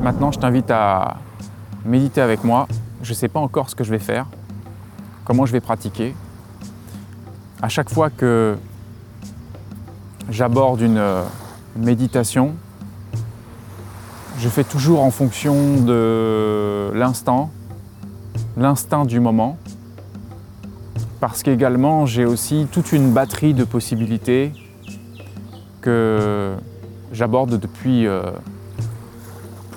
Maintenant, je t'invite à méditer avec moi. Je ne sais pas encore ce que je vais faire, comment je vais pratiquer. À chaque fois que j'aborde une euh, méditation, je fais toujours en fonction de l'instant, l'instinct du moment, parce qu'également j'ai aussi toute une batterie de possibilités que j'aborde depuis euh,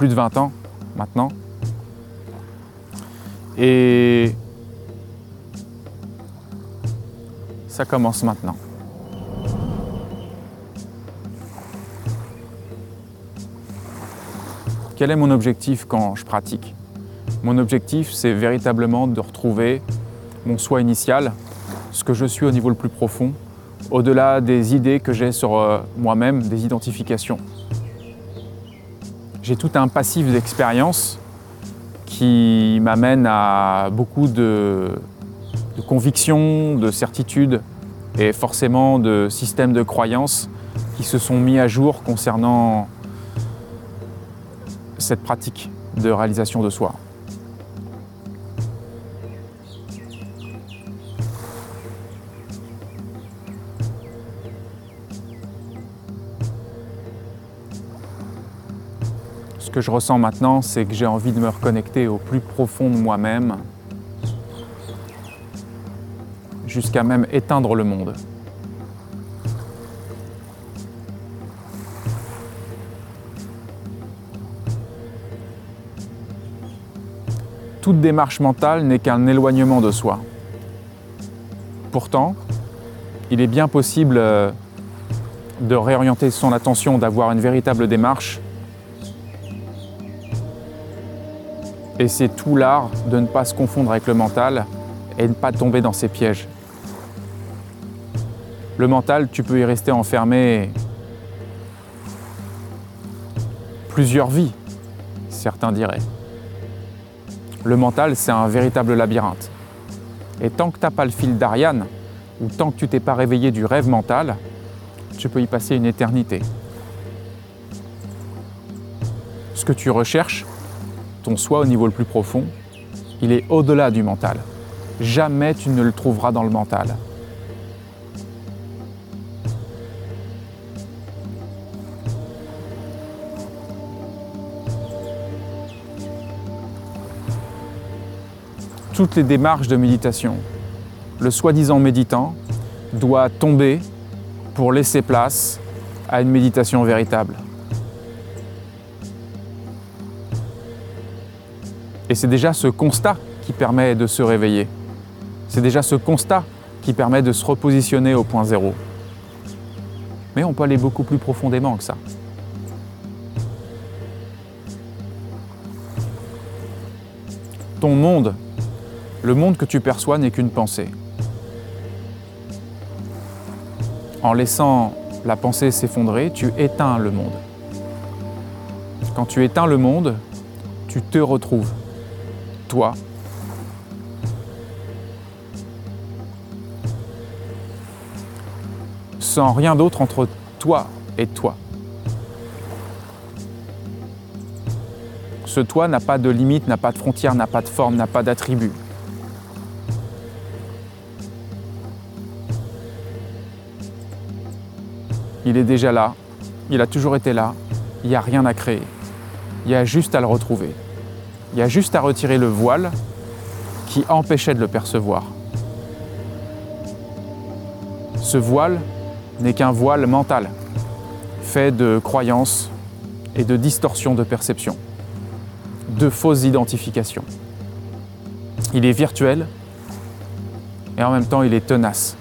plus de 20 ans maintenant. Et ça commence maintenant. Quel est mon objectif quand je pratique? Mon objectif, c'est véritablement de retrouver mon soi initial, ce que je suis au niveau le plus profond, au-delà des idées que j'ai sur euh, moi-même, des identifications. J'ai tout un passif d'expérience qui m'amène à beaucoup de, convictions, de certitudes et forcément de systèmes de croyances qui se sont mis à jour concernant cette pratique de réalisation de soi. Ce que je ressens maintenant, c'est que j'ai envie de me reconnecter au plus profond de moi-même, jusqu'à même éteindre le monde. toute démarche mentale n'est qu'un éloignement de soi. Pourtant, il est bien possible euh, de réorienter son attention, d'avoir une véritable démarche. Et c'est tout l'art de ne pas se confondre avec le mental et ne pas tomber dans ses pièges. Le mental, tu peux y rester enfermé plusieurs vies, certains diraient. Le mental, c'est un véritable labyrinthe. Et tant que tu n'as pas le fil d'Ariane, ou tant que tu t'es pas réveillé du rêve mental, tu peux y passer une éternité. Ce que tu recherches, ton soi au niveau le plus profond, il est au-delà du mental. Jamais tu ne le trouveras dans le mental. toutes les démarches de méditation. Le soi-disant méditant doit tomber pour laisser place à une méditation véritable. Et c'est déjà ce constat qui permet de se réveiller. C'est déjà ce constat qui permet de se repositionner au point zéro. Mais on peut aller beaucoup plus profondément que ça. Ton monde le monde que tu perçois n'est qu'une pensée. En laissant la pensée s'effondrer, tu éteins le monde. Quand tu éteins le monde, tu te retrouves, toi. Sans rien d'autre entre toi et toi. Ce toi n'a pas de limite, n'a pas de frontière, n'a pas de forme, n'a pas d'attribut. Il est déjà là, il a toujours été là, il n'y a rien à créer. Il y a juste à le retrouver. Il y a juste à retirer le voile qui empêchait de le percevoir. Ce voile n'est qu'un voile mental, fait de croyances et de distorsions de perception, de fausses identifications. Il est virtuel et en même temps il est tenace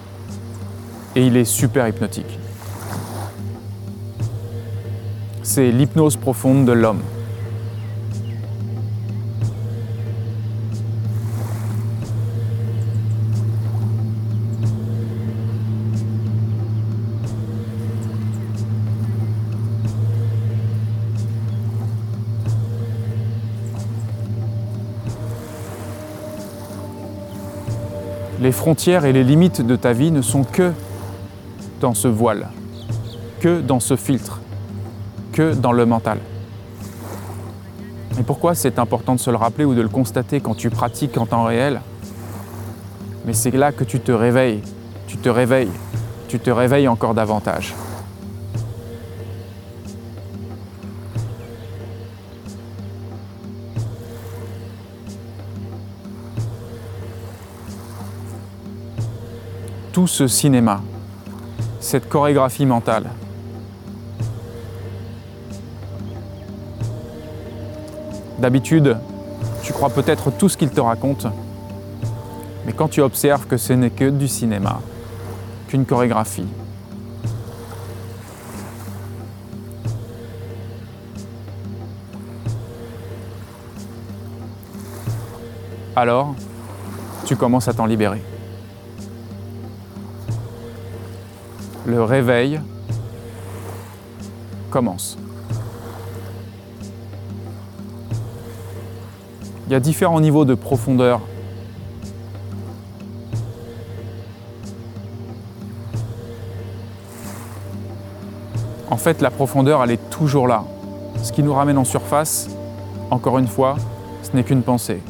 et il est super hypnotique. c'est l'hypnose profonde de l'homme. Les frontières et les limites de ta vie ne sont que dans ce voile, que dans ce filtre que dans le mental. Et pourquoi c'est important de se le rappeler ou de le constater quand tu pratiques en temps réel? Mais c'est là que tu te réveilles, tu te réveilles, tu te réveilles encore davantage. Tout ce cinéma, cette chorégraphie mentale, D'habitude, tu crois peut-être tout ce qu'il te raconte, mais quand tu observes que ce n'est que du cinéma, qu'une chorégraphie, alors tu commences à t'en libérer. Le réveil commence. Il y a différents niveaux de profondeur. En fait, la profondeur, elle est toujours là. Ce qui nous ramène en surface, encore une fois, ce n'est qu'une pensée.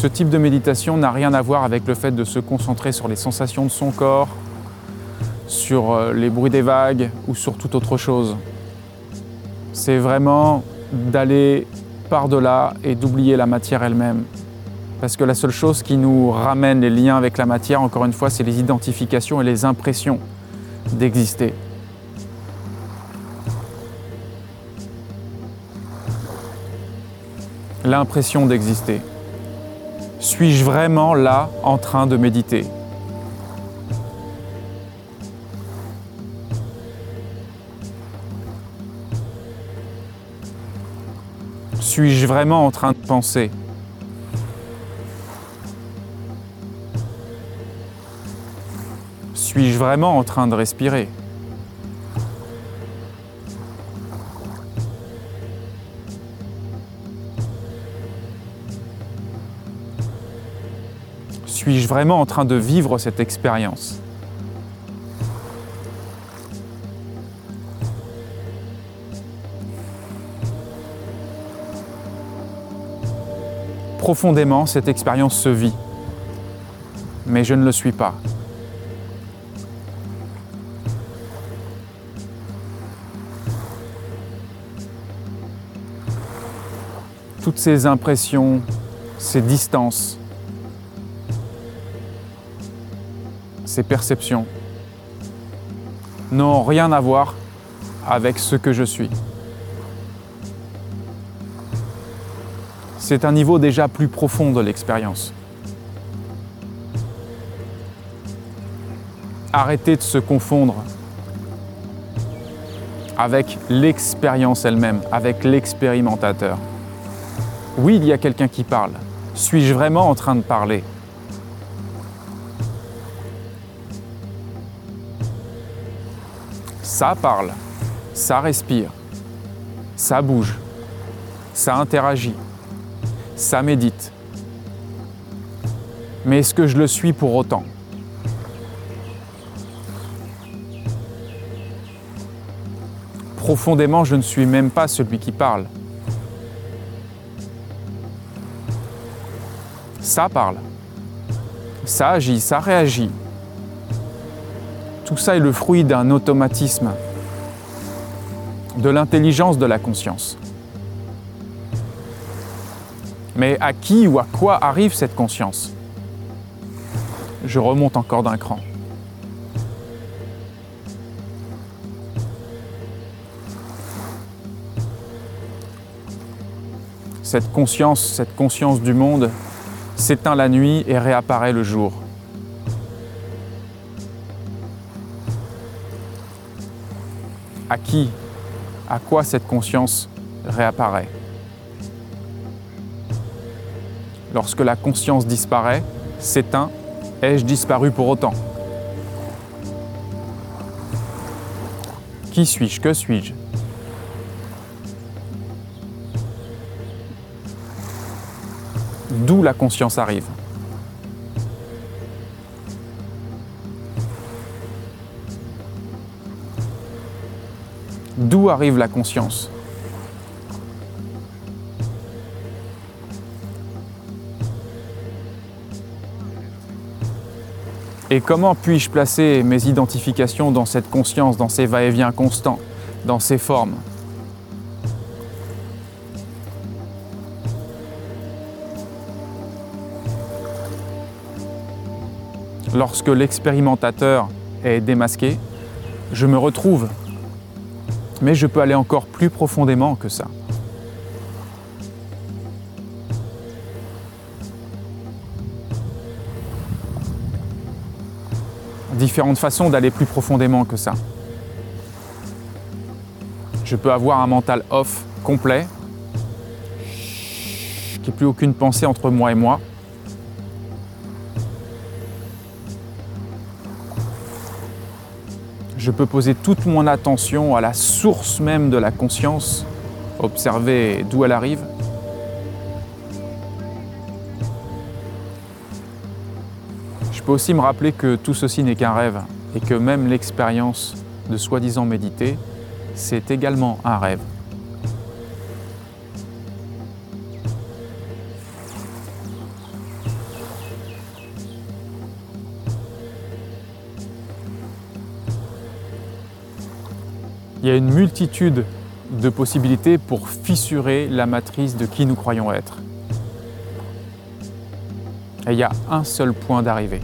Ce type de méditation n'a rien à voir avec le fait de se concentrer sur les sensations de son corps, sur euh, les bruits des vagues ou sur toute autre chose. C'est vraiment d'aller par-delà et d'oublier la matière elle-même. Parce que la seule chose qui nous ramène les liens avec la matière, encore une fois, c'est les identifications et les impressions d'exister. L'impression d'exister. Suis-je vraiment là en train de méditer? Suis-je vraiment en train de penser? Suis-je vraiment en train de respirer? Vraiment en train de vivre cette expérience profondément, cette expérience se vit, mais je ne le suis pas. Toutes ces impressions, ces distances, ces perceptions n'ont rien à voir avec ce que je suis. c'est un niveau déjà plus profond de l'expérience. Arrêtez de se confondre avec l'expérience elle-même, avec l'expérimentateur. Oui, il y a quelqu'un qui parle. Suis-je vraiment en train de parler? Ça parle, ça respire, ça bouge, ça interagit ça médite. Mais est-ce que je le suis pour autant? Profondément, je ne suis même pas celui qui parle. Ça parle. Ça agit, ça réagit. Tout ça est le fruit d'un automatisme, de l'intelligence de la conscience. Mais à qui ou à quoi arrive cette conscience? Je remonte encore d'un cran. Cette conscience, cette conscience du monde s'éteint la nuit et réapparaît le jour. À qui, à quoi cette conscience réapparaît? Lorsque la conscience disparaît, s'éteint, ai-je disparu pour autant? Qui suis-je? Que suis-je? D'où la conscience arrive? D'où arrive la conscience Et comment puis-je placer mes identifications dans cette conscience, dans ces va-et-vient constants, dans ces formes Lorsque l'expérimentateur est démasqué, je me retrouve. Mais je peux aller encore plus profondément que ça. différentes façons d'aller plus profondément que ça. Je peux avoir un mental off complet, qui n'y plus aucune pensée entre moi et moi. Je peux poser toute mon attention à la source même de la conscience, observer d'où elle arrive, Je peux aussi me rappeler que tout ceci n'est qu'un rêve et que même l'expérience de soi-disant méditer, c'est également un rêve. Il y a une multitude de possibilités pour fissurer la matrice de qui nous croyons être. Et il y a un seul point d'arrivée.